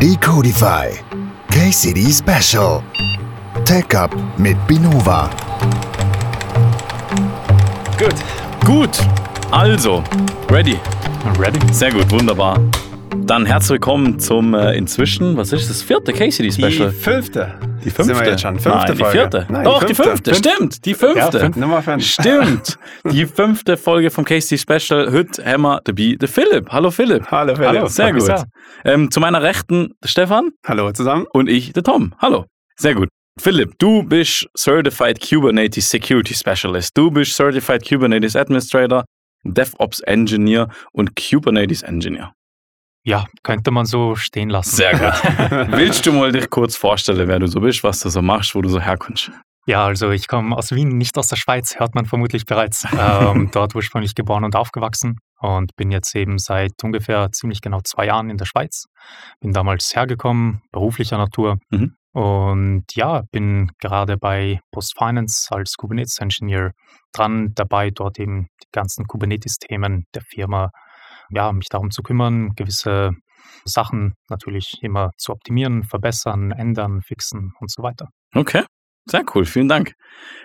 Decodify KCD Special Tech Up mit Binova. Gut. Gut. Also, ready. Ready? Sehr gut, wunderbar. Dann herzlich willkommen zum äh, inzwischen, was ist das, vierte KCD Special? Die fünfte. Die fünfte. Schon. Fünfte Nein, die Folge. vierte. Nein, Doch, die fünfte. Fünf- Stimmt, die fünfte. Ja, fünf, Nummer fünf. Stimmt. Die fünfte Folge vom KCD Special. Heute haben wir dabei den Philipp. Hallo Philipp. Hallo, Philipp. Hallo. Sehr gut. Ähm, zu meiner Rechten der Stefan Hallo zusammen. und ich der Tom. Hallo. Sehr gut. Philipp, du bist Certified Kubernetes Security Specialist. Du bist Certified Kubernetes Administrator, DevOps Engineer und Kubernetes Engineer. Ja, könnte man so stehen lassen. Sehr gut. Willst du mal dich kurz vorstellen, wer du so bist, was du so machst, wo du so herkommst? Ja, also ich komme aus Wien, nicht aus der Schweiz, hört man vermutlich bereits. Ähm, dort ursprünglich geboren und aufgewachsen und bin jetzt eben seit ungefähr ziemlich genau zwei Jahren in der Schweiz. Bin damals hergekommen, beruflicher Natur. Mhm. Und ja, bin gerade bei Post Finance als Kubernetes Engineer dran, dabei dort eben die ganzen Kubernetes-Themen der Firma, ja, mich darum zu kümmern, gewisse Sachen natürlich immer zu optimieren, verbessern, ändern, fixen und so weiter. Okay, sehr cool, vielen Dank.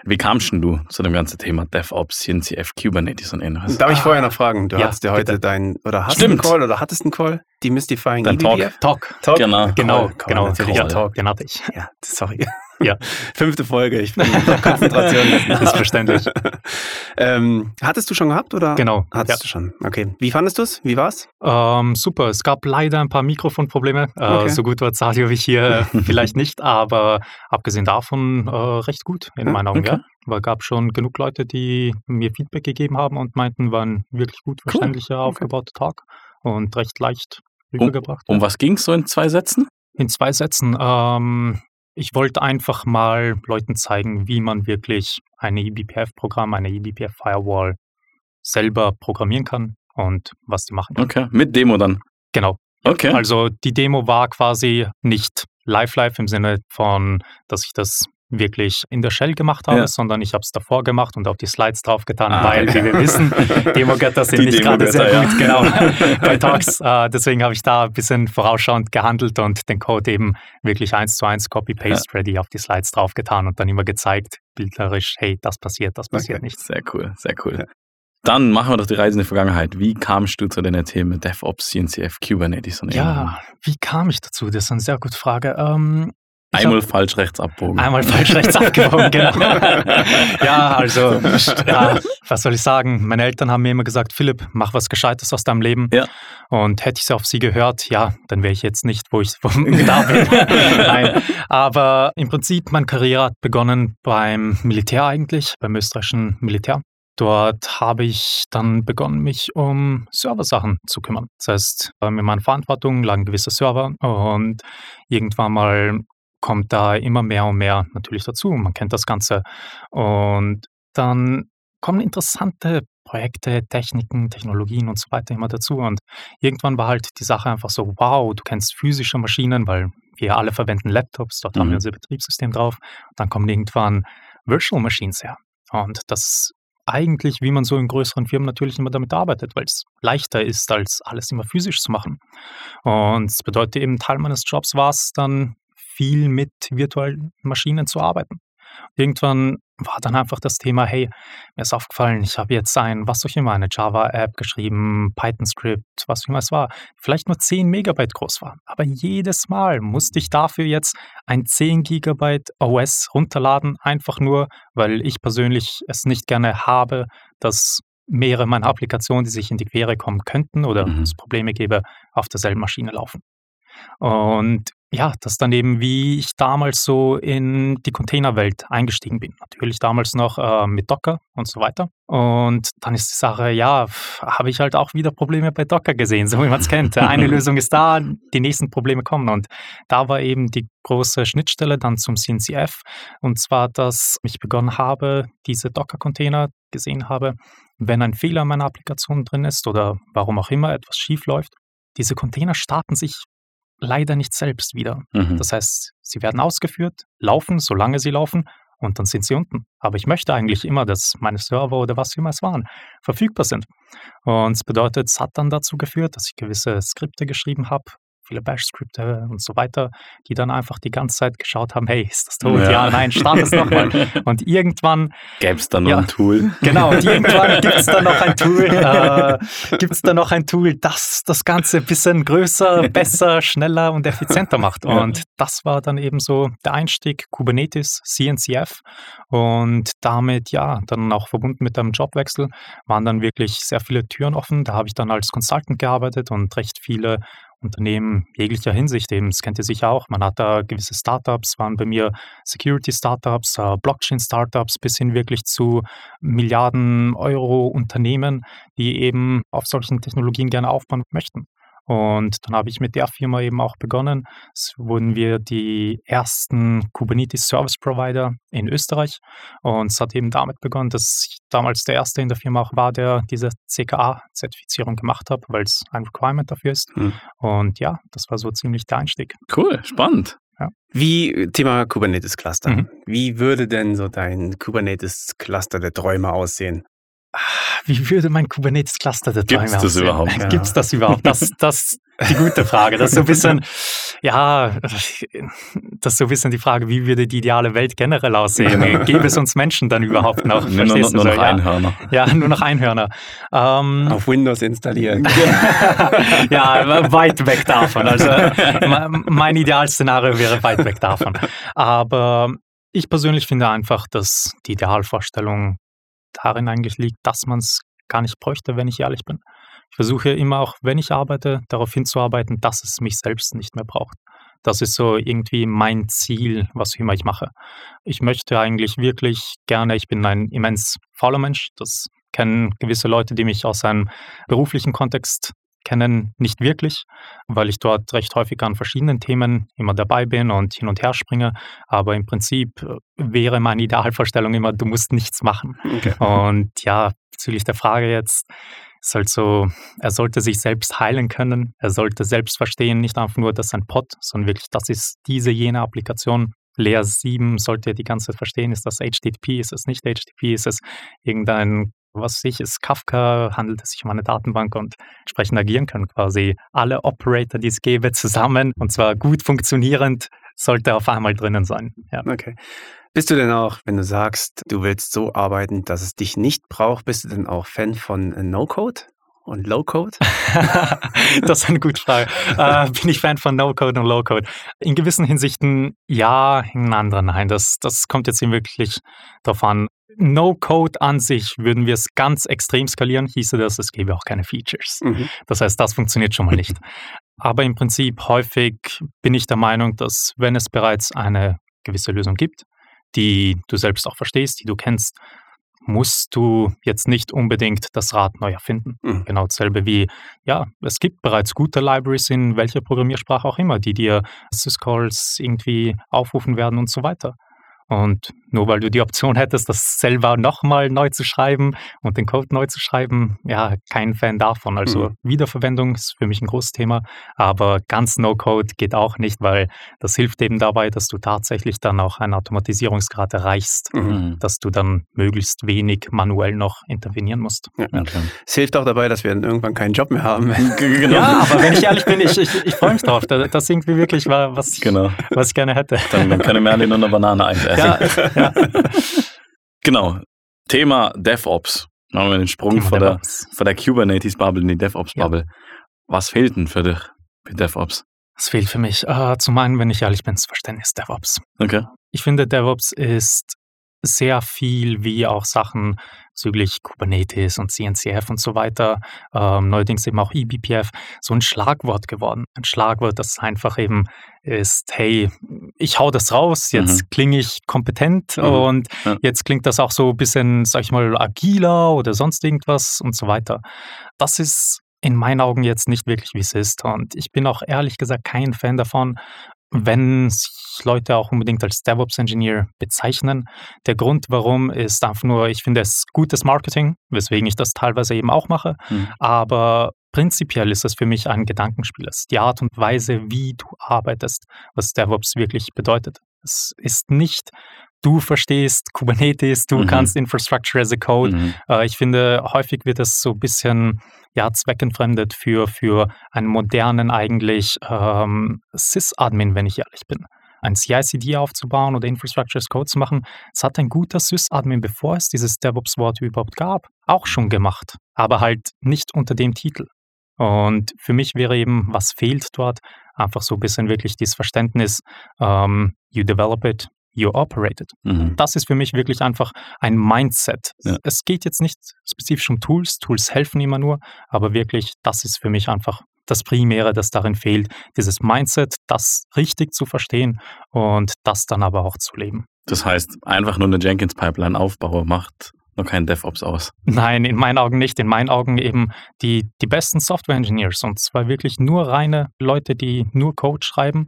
Wie kamst denn du zu dem ganzen Thema DevOps, CNCF, Kubernetes und ähnliches? Darf ich vorher noch fragen? Du Ja, hattest ja heute bitte. deinen, oder hast Stimmt. du einen Call oder hattest einen Call? Demystifying Dein Talk. eBPF? Talk. Talk? Genau. Genau, Call, Call, genau, natürlich. ja, Ja, Talk. den hatte ich. Ja, sorry. Ja. Fünfte Folge, ich bin in Konzentration. Ist verständlich. ähm, hattest du schon gehabt oder? Genau. Hattest du schon. Okay. Wie fandest du es? Wie war's? Ähm, super. Es gab leider ein paar Mikrofonprobleme. Äh, Okay. So gut war wie hier vielleicht nicht, aber abgesehen davon äh, recht gut in Ja, meinen Augen. okay. Ja. Weil gab schon genug Leute, die mir Feedback gegeben haben und meinten, war ein wirklich gut verständlicher, aufgebauter Talk und recht leicht rübergebracht. Um was ging es so in zwei Sätzen? In zwei Sätzen. Ähm, ich wollte einfach mal Leuten zeigen, wie man wirklich ein eBPF-Programm, eine eBPF-Firewall selber programmieren kann und was die machen kann. Okay, mit Demo dann. Genau. Okay. Also die Demo war quasi nicht live-live im Sinne von, dass ich das wirklich in der Shell gemacht habe, Ja. sondern ich habe es davor gemacht und auf die Slides draufgetan, Ah, weil, wie wir wissen, Demo-Götter sind Die nicht gerade sehr gut, genau, bei Talks. Äh, deswegen habe ich da ein bisschen vorausschauend gehandelt und den Code eben wirklich eins zu eins Copy-Paste-ready auf die Slides draufgetan und dann immer gezeigt, bildlerisch, hey, das passiert, das passiert Okay. nicht. Sehr cool, sehr cool. Dann machen wir doch die Reise in die Vergangenheit. Wie kamst du zu den Themen DevOps, CNCF, Kubernetes und ähnlichem? Ja, wie kam ich dazu? Das ist eine sehr gute Frage. Ähm, ich hab- Einmal falsch rechts abbogen. Einmal falsch rechts abgewogen, genau. ja, also, ja, was soll ich sagen? Meine Eltern haben mir immer gesagt, Philipp, mach was Gescheites aus deinem Leben. Ja. Und hätte ich auf sie gehört, ja, dann wäre ich jetzt nicht, wo ich wo da bin. Nein. Aber im Prinzip, meine Karriere hat begonnen beim Militär eigentlich, beim österreichischen Militär. Dort habe ich dann begonnen, mich um Serversachen zu kümmern. Das heißt, ähm, in meiner Verantwortung lagen gewisse Server und irgendwann mal kommt da immer mehr und mehr natürlich dazu. Man kennt das Ganze. Und dann kommen interessante Projekte, Techniken, Technologien und so weiter immer dazu. Und irgendwann war halt die Sache einfach so, wow, du kennst physische Maschinen, weil wir alle verwenden Laptops, dort haben Mhm. wir unser Betriebssystem drauf. Dann kommen irgendwann Virtual Machines her. Und das ist eigentlich, wie man so in größeren Firmen natürlich immer damit arbeitet, weil es leichter ist, als alles immer physisch zu machen. Und das bedeutet eben, Teil meines Jobs war es dann, viel mit virtuellen Maschinen zu arbeiten. Irgendwann war dann einfach das Thema, hey, mir ist aufgefallen, ich habe jetzt ein, was auch immer, eine Java-App geschrieben, Python-Script, was auch immer es war, vielleicht nur 10 Megabyte groß war. Aber jedes Mal musste ich dafür jetzt ein 10 Gigabyte OS runterladen, einfach nur, weil ich persönlich es nicht gerne habe, dass mehrere meiner Applikationen, die sich in die Quere kommen könnten oder Mhm. es Probleme gäbe, auf derselben Maschine laufen. Und ja, das dann eben, wie ich damals so in die Containerwelt eingestiegen bin. Natürlich damals noch äh, mit Docker und so weiter. Und dann ist die Sache, ja, habe ich halt auch wieder Probleme bei Docker gesehen, so wie man es kennt. Eine Lösung ist da, die nächsten Probleme kommen. Und da war eben die große Schnittstelle dann zum CNCF. Und zwar, dass ich begonnen habe, diese Docker-Container gesehen habe, wenn ein Fehler in meiner Applikation drin ist oder warum auch immer etwas schief läuft, diese Container starten sich leider nicht selbst wieder. Mhm. Das heißt, sie werden ausgeführt, laufen, solange sie laufen und dann sind sie unten. Aber ich möchte eigentlich immer, dass meine Server oder was immer es waren, verfügbar sind. Und es bedeutet, es hat dann dazu geführt, dass ich gewisse Skripte geschrieben habe viele Bash-Skripte und so weiter, die dann einfach die ganze Zeit geschaut haben, hey, ist das tot? Ja, ja nein, start es nochmal. Und irgendwann... Gäbe es dann noch ja, ein Tool. Genau, und irgendwann gibt es dann noch ein Tool, äh, gibt es dann noch ein Tool, das das Ganze ein bisschen größer, besser, schneller und effizienter macht. Und das war dann eben so der Einstieg, Kubernetes, CNCF und damit, ja, dann auch verbunden mit einem Jobwechsel, waren dann wirklich sehr viele Türen offen. Da habe ich dann als Consultant gearbeitet und recht viele Unternehmen jeglicher Hinsicht eben, das kennt ihr sicher auch. Man hat da gewisse Startups, waren bei mir Security-Startups, äh, Blockchain-Startups bis hin wirklich zu Milliarden Euro Unternehmen, die eben auf solchen Technologien gerne aufbauen möchten. Und dann habe ich mit der Firma eben auch begonnen. Es wurden wir die ersten Kubernetes Service Provider in Österreich. Und es hat eben damit begonnen, dass ich damals der Erste in der Firma auch war, der diese CKA-Zertifizierung gemacht hat, weil es ein Requirement dafür ist. Hm. Und ja, das war so ziemlich der Einstieg. Cool, spannend. Ja. Wie, Thema Kubernetes Cluster. Mhm. Wie würde denn so dein Kubernetes Cluster der Träume aussehen? Wie würde mein Kubernetes-Cluster der Gibt es das überhaupt? Ja. Gibt es das überhaupt? Das, das ist die gute Frage. Das ist so ein bisschen, ja, das ist so ein bisschen die Frage, wie würde die ideale Welt generell aussehen? Gäbe es uns Menschen dann überhaupt noch? Nur, nur, nur noch Einhörner. Ja, nur noch Einhörner. Ähm, Auf Windows installieren. ja, weit weg davon. Also mein Idealszenario wäre weit weg davon. Aber ich persönlich finde einfach, dass die Idealvorstellung darin eigentlich liegt, dass man es gar nicht bräuchte, wenn ich ehrlich bin. Ich versuche immer auch, wenn ich arbeite, darauf hinzuarbeiten, dass es mich selbst nicht mehr braucht. Das ist so irgendwie mein Ziel, was immer ich mache. Ich möchte eigentlich wirklich gerne, ich bin ein immens fauler Mensch, das kennen gewisse Leute, die mich aus einem beruflichen Kontext kennen, nicht wirklich, weil ich dort recht häufig an verschiedenen Themen immer dabei bin und hin und her springe. Aber im Prinzip äh, wäre meine Idealvorstellung immer, du musst nichts machen. Okay. Und ja, bezüglich der Frage jetzt, ist halt so, er sollte sich selbst heilen können, er sollte selbst verstehen, nicht einfach nur, das ist ein Pod, sondern wirklich, das ist diese, jene Applikation. Layer 7 sollte er die ganze Zeit verstehen, ist das HTTP, ist es nicht HTTP, ist es irgendein was ich ist Kafka, handelt es sich um eine Datenbank und entsprechend agieren können quasi alle Operator, die es gäbe, zusammen und zwar gut funktionierend, sollte auf einmal drinnen sein. Ja. Okay. Bist du denn auch, wenn du sagst, du willst so arbeiten, dass es dich nicht braucht, bist du denn auch Fan von No-Code? Und Low-Code? das ist eine gute Frage. Äh, bin ich Fan von No-Code und Low-Code? In gewissen Hinsichten ja, in anderen nein. Das, das kommt jetzt wirklich darauf an. No-Code an sich würden wir es ganz extrem skalieren, hieße das, es gäbe auch keine Features. Mhm. Das heißt, das funktioniert schon mal nicht. Aber im Prinzip häufig bin ich der Meinung, dass wenn es bereits eine gewisse Lösung gibt, die du selbst auch verstehst, die du kennst, musst du jetzt nicht unbedingt das Rad neu erfinden. Mhm. Genau dasselbe wie, ja, es gibt bereits gute Libraries in welcher Programmiersprache auch immer, die dir Syscalls irgendwie aufrufen werden und so weiter. Und nur weil du die Option hättest, das selber nochmal neu zu schreiben und den Code neu zu schreiben, ja, kein Fan davon. Also mhm. Wiederverwendung ist für mich ein großes Thema, aber ganz No-Code geht auch nicht, weil das hilft eben dabei, dass du tatsächlich dann auch einen Automatisierungsgrad erreichst, mhm. dass du dann möglichst wenig manuell noch intervenieren musst. Ja. Okay. Es hilft auch dabei, dass wir dann irgendwann keinen Job mehr haben. genau. Ja, aber wenn ich ehrlich bin, ich, ich, ich freue mich drauf. Das, irgendwie wirklich war, was ich, genau. was ich gerne hätte. Dann, dann können wir alle nur eine Banane einsetzen. Ja, ja. genau. Thema DevOps. Machen wir den Sprung von der, von der Kubernetes-Bubble in die DevOps-Bubble. Ja. Was fehlt denn für dich mit DevOps? Es fehlt für mich. Uh, zum einen, wenn ich ehrlich bin, das Verständnis DevOps. Okay. Ich finde, DevOps ist sehr viel wie auch Sachen bezüglich Kubernetes und CNCF und so weiter, ähm, neuerdings eben auch eBPF, so ein Schlagwort geworden. Ein Schlagwort, das einfach eben ist, hey, ich hau das raus, jetzt mhm. klinge ich kompetent mhm. und ja. jetzt klingt das auch so ein bisschen, sag ich mal, agiler oder sonst irgendwas und so weiter. Das ist in meinen Augen jetzt nicht wirklich, wie es ist. Und ich bin auch ehrlich gesagt kein Fan davon, wenn sich Leute auch unbedingt als DevOps-Engineer bezeichnen. Der Grund, warum, ist einfach nur, ich finde es gutes Marketing, weswegen ich das teilweise eben auch mache. Mhm. Aber prinzipiell ist es für mich ein Gedankenspiel. Es ist die Art und Weise, wie du arbeitest, was DevOps wirklich bedeutet. Es ist nicht du verstehst Kubernetes, du Mhm. kannst Infrastructure as a Code. Mhm. Äh, ich finde, häufig wird das so ein bisschen ja, zweckentfremdet für, für einen modernen eigentlich ähm, Sys-Admin, wenn ich ehrlich bin. Ein CI/CD aufzubauen oder Infrastructure as Code zu machen, das hat ein guter Sys-Admin, bevor es dieses DevOps-Wort überhaupt gab, auch schon gemacht, aber halt nicht unter dem Titel. Und für mich wäre eben, was fehlt dort, einfach so ein bisschen wirklich dieses Verständnis, ähm, you develop it, you operate it. Mhm. Das ist für mich wirklich einfach ein Mindset. Ja. Es geht jetzt nicht spezifisch um Tools, Tools helfen immer nur, aber wirklich, das ist für mich einfach das Primäre, das darin fehlt, dieses Mindset, das richtig zu verstehen und das dann aber auch zu leben. Das heißt, einfach nur eine Jenkins-Pipeline aufbauen macht noch kein DevOps aus. Nein, in meinen Augen nicht. In meinen Augen eben die, die besten Software-Engineers und zwar wirklich nur reine Leute, die nur Code schreiben,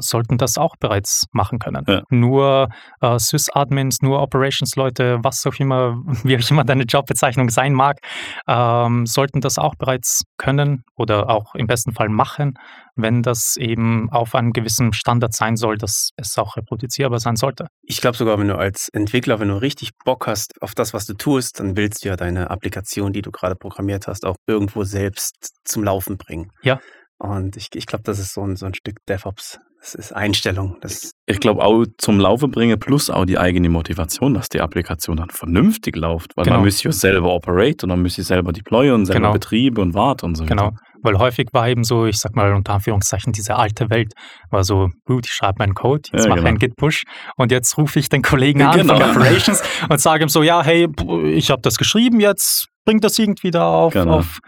sollten das auch bereits machen können. Ja. Nur äh, Sys-Admins, nur Operations-Leute, was auch immer, wie auch immer deine Jobbezeichnung sein mag, ähm, sollten das auch bereits können oder auch im besten Fall machen, wenn das eben auf einem gewissen Standard sein soll, dass es auch reproduzierbar sein sollte. Ich glaube sogar, wenn du als Entwickler, wenn du richtig Bock hast auf das, was du tust, dann willst du ja deine Applikation, die du gerade programmiert hast, auch irgendwo selbst zum Laufen bringen. Ja. Und ich, ich glaube, das ist so ein, so ein Stück DevOps. Das ist Einstellung. Das, Ich glaube auch zum Laufen bringen plus auch die eigene Motivation, dass die Applikation dann vernünftig läuft, weil Genau. man muss ja selber operate und dann muss ich selber deployen und selber Genau. Betriebe und warten und so. Genau. weiter. Weil häufig war eben so, ich sag mal unter Anführungszeichen, diese alte Welt war so, gut, ich schreibe meinen Code, jetzt Ja, mache ich genau. einen Git-Push und jetzt rufe ich den Kollegen an genau. von Operations und sage ihm so, ja, hey, ich habe das geschrieben, jetzt bringt das irgendwie da auf, Genau. auf,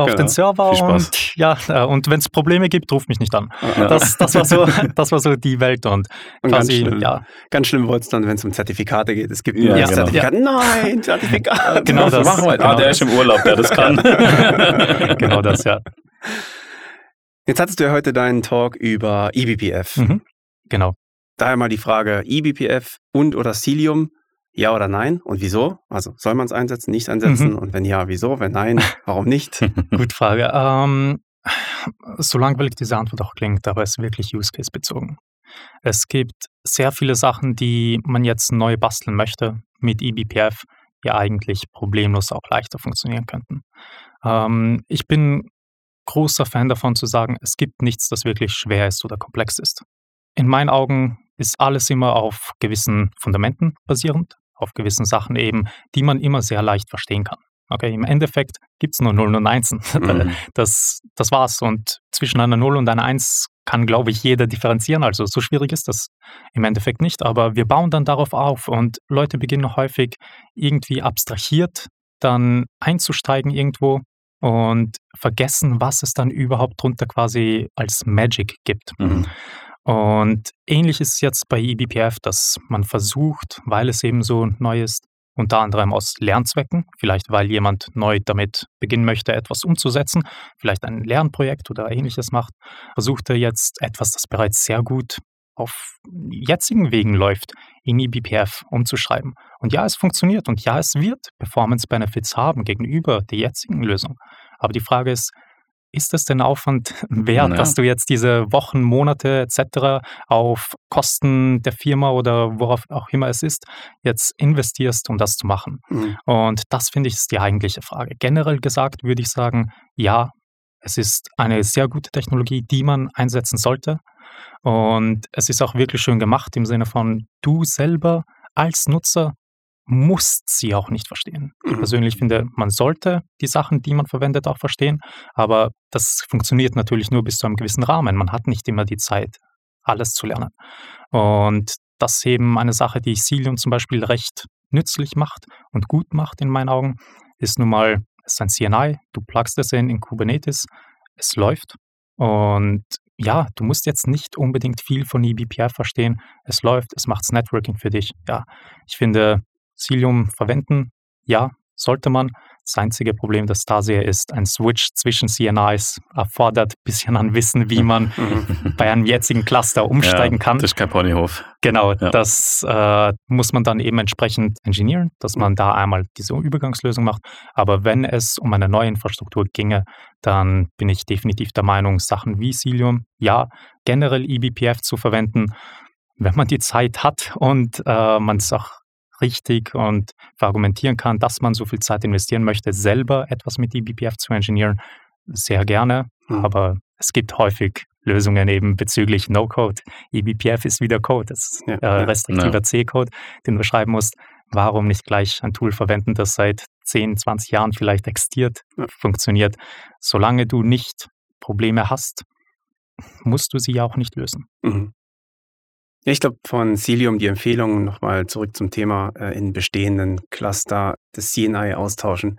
auf Genau. den Server und ja, äh, und wenn es Probleme gibt, ruf mich nicht an. Ja. Das, das, war so, das war so die Welt und, und ganz quasi, schlimm. ja, Ganz schlimm wurde es dann, wenn es um Zertifikate geht. Es gibt Ja, neues genau. Zertifikat. Nein, Zertifikat. Genau das. machen wir. genau ah, der das. ist im Urlaub, der das kann. genau das, ja. Jetzt hattest du ja heute deinen Talk über eBPF. Mhm. Genau. Daher mal die Frage, eBPF und oder Cilium, ja oder nein? Und wieso? Also soll man es einsetzen, nicht einsetzen? Mhm. Und wenn ja, wieso? Wenn nein, warum nicht? Gute Frage. Ähm, so langweilig diese Antwort auch klingt, aber es ist wirklich Use Case bezogen. Es gibt sehr viele Sachen, die man jetzt neu basteln möchte mit eBPF, die eigentlich problemlos auch leichter funktionieren könnten. Ähm, ich bin großer Fan davon zu sagen, es gibt nichts, das wirklich schwer ist oder komplex ist. In meinen Augen ist alles immer auf gewissen Fundamenten basierend, auf gewissen Sachen eben, die man immer sehr leicht verstehen kann. Okay, im Endeffekt gibt es nur Nullen und Einsen. Mhm. Das, das war's. Und zwischen einer 0 und einer 1 kann, glaube ich, jeder differenzieren. Also so schwierig ist das im Endeffekt nicht. Aber wir bauen dann darauf auf und Leute beginnen häufig irgendwie abstrahiert dann einzusteigen irgendwo und vergessen, was es dann überhaupt drunter quasi als Magic gibt. Mhm. Und ähnlich ist es jetzt bei eBPF, dass man versucht, weil es eben so neu ist, unter anderem aus Lernzwecken, vielleicht weil jemand neu damit beginnen möchte, etwas umzusetzen, vielleicht ein Lernprojekt oder ähnliches macht, versucht er jetzt etwas, das bereits sehr gut auf jetzigen Wegen läuft, in eBPF umzuschreiben. Und ja, es funktioniert und ja, es wird Performance Benefits haben gegenüber der jetzigen Lösung. Aber die Frage ist, ist es den Aufwand wert, Ja. dass du jetzt diese Wochen, Monate etc. auf Kosten der Firma oder worauf auch immer es ist, jetzt investierst, um das zu machen? Mhm. Und das finde ich ist die eigentliche Frage. Generell gesagt würde ich sagen, ja, es ist eine sehr gute Technologie, die man einsetzen sollte. Und es ist auch wirklich schön gemacht im Sinne von, du selber als Nutzer musst sie auch nicht verstehen. Ich Mhm. persönlich finde, man sollte die Sachen, die man verwendet, auch verstehen, aber das funktioniert natürlich nur bis zu einem gewissen Rahmen. Man hat nicht immer die Zeit, alles zu lernen. Und das ist eben eine Sache, die Cilium zum Beispiel recht nützlich macht und gut macht in meinen Augen, ist nun mal, es ist ein CNI, du plugst es in, in Kubernetes, es läuft und ja, du musst jetzt nicht unbedingt viel von eBPF verstehen. Es läuft, es macht das Networking für dich. Ja, ich finde, Cilium verwenden, ja, sollte man. Das einzige Problem, das da sehe, ist ein Switch zwischen CNIs erfordert ein bisschen an Wissen, wie man bei einem jetzigen Cluster umsteigen ja, kann. Das ist kein Ponyhof. Genau, Ja. das äh, muss man dann eben entsprechend engineeren, dass man da einmal diese Übergangslösung macht. Aber wenn es um eine neue Infrastruktur ginge, dann bin ich definitiv der Meinung, Sachen wie Cilium, ja, generell eBPF zu verwenden, wenn man die Zeit hat und äh, man es auch richtig und verargumentieren kann, dass man so viel Zeit investieren möchte, selber etwas mit eBPF zu engineeren, sehr gerne. Mhm. Aber es gibt häufig Lösungen eben bezüglich No-Code. eBPF ist wieder Code, das ist ja, äh, restriktiver ja. C-Code, den du schreiben musst. Warum nicht gleich ein Tool verwenden, das seit 10, 20 Jahren vielleicht existiert, ja. funktioniert? Solange du nicht Probleme hast, musst du sie auch nicht lösen. Mhm. Ja, ich glaube, von Cilium die Empfehlung, nochmal zurück zum Thema äh, in bestehenden Cluster das CNI austauschen.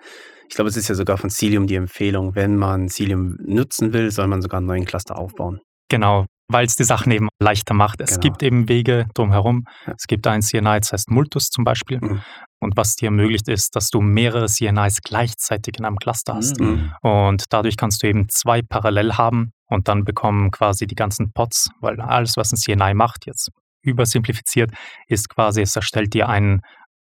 Ich glaube, es ist ja sogar von Cilium die Empfehlung, wenn man Cilium nutzen will, soll man sogar einen neuen Cluster aufbauen. Genau, weil es die Sachen eben leichter macht. Es genau. gibt eben Wege drumherum. Ja. Es gibt ein CNI, das heißt Multus zum Beispiel. Mhm. Und was dir ermöglicht ist, dass du mehrere CNIs gleichzeitig in einem Cluster hast. Mhm. Und dadurch kannst du eben zwei parallel haben und dann bekommen quasi die ganzen Pods, weil alles, was ein CNI macht, jetzt übersimplifiziert, ist quasi, es erstellt dir ein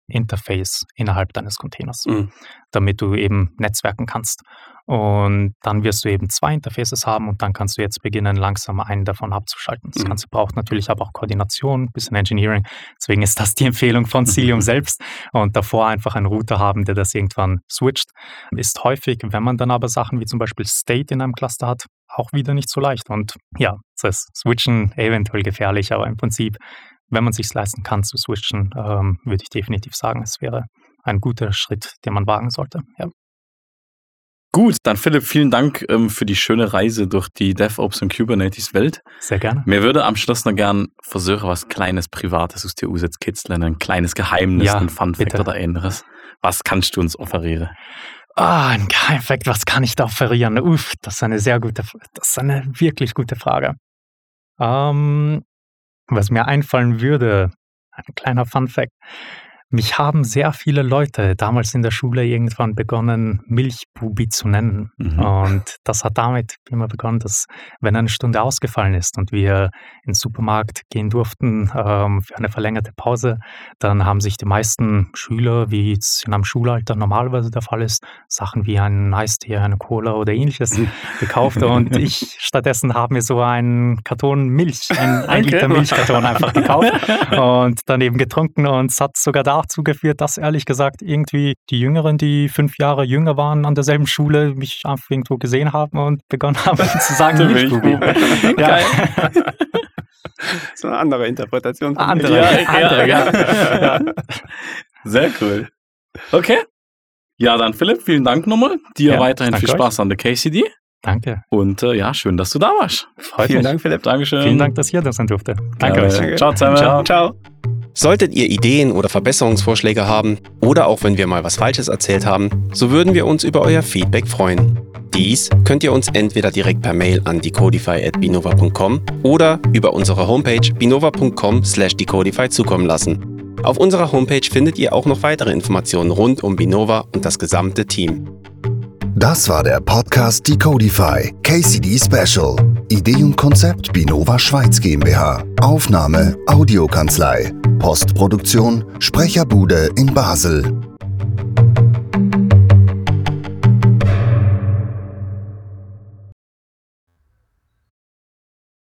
Interface innerhalb deines Containers, mhm. damit du eben netzwerken kannst. Und dann wirst du eben zwei Interfaces haben und dann kannst du jetzt beginnen, langsam einen davon abzuschalten. Das mhm. Ganze braucht natürlich aber auch Koordination, ein bisschen Engineering. Deswegen ist das die Empfehlung von Cilium selbst. Und davor einfach einen Router haben, der das irgendwann switcht. Ist häufig, wenn man dann aber Sachen wie zum Beispiel State in einem Cluster hat, auch wieder nicht so leicht. Und ja, das Switchen eventuell gefährlich, aber im Prinzip wenn man sich leisten kann zu switchen, ähm, würde ich definitiv sagen, es wäre ein guter Schritt, den man wagen sollte. Ja. Gut, dann Philipp, vielen Dank ähm, für die schöne Reise durch die DevOps und Kubernetes Welt. Sehr gerne. Mir würde am Schluss noch gern versuchen, was kleines Privates aus dir aussetzt kitzeln, ein kleines Geheimnis, ja, ein Funfact oder ähnliches. Was kannst du uns offerieren? Ah, ein Geheimfact, was kann ich da offerieren? Uff, das ist eine sehr gute, das ist eine wirklich gute Frage. Ähm, was mir einfallen würde, ein kleiner Fun Fact. Mich haben sehr viele Leute damals in der Schule irgendwann begonnen, Milchbubi zu nennen. Mhm. Und das hat damit immer begonnen, dass wenn eine Stunde ausgefallen ist und wir ins Supermarkt gehen durften ähm, für eine verlängerte Pause, dann haben sich die meisten Schüler, wie es in einem Schulalter normalerweise der Fall ist, Sachen wie ein Eistee, eine Cola oder ähnliches gekauft. Und ich stattdessen habe mir so einen Karton Milch, einen ein Liter Milchkarton einfach gekauft und dann eben getrunken und es hat sogar da dazu geführt, dass ehrlich gesagt irgendwie die Jüngeren, die fünf Jahre jünger waren an derselben Schule, mich einfach irgendwo gesehen haben und begonnen haben zu sagen, Milchbubi. ja. so eine andere Interpretation. Von andere, ja, andere, ja. ja. Sehr cool. Okay. Ja, dann Philipp, vielen Dank nochmal. Dir ja, weiterhin viel Spaß euch. an der KCD. Danke. Und äh, ja, schön, dass du da warst. Freut Vielen mich. Dank, Philipp. Dankeschön. Vielen Dank, dass ihr das sein durfte. Danke ja, euch. Ciao zusammen. Ciao. Ciao. Solltet ihr Ideen oder Verbesserungsvorschläge haben oder auch wenn wir mal was Falsches erzählt haben, so würden wir uns über euer Feedback freuen. Dies könnt ihr uns entweder direkt per Mail an decodify.binova.com oder über unsere Homepage binova.com/decodify zukommen lassen. Auf unserer Homepage findet ihr auch noch weitere Informationen rund um Binova und das gesamte Team. Das war der Podcast Decodify KCD Special. Idee und Konzept Binova Schweiz GmbH. Aufnahme Audiokanzlei. Postproduktion Sprecherbude in Basel.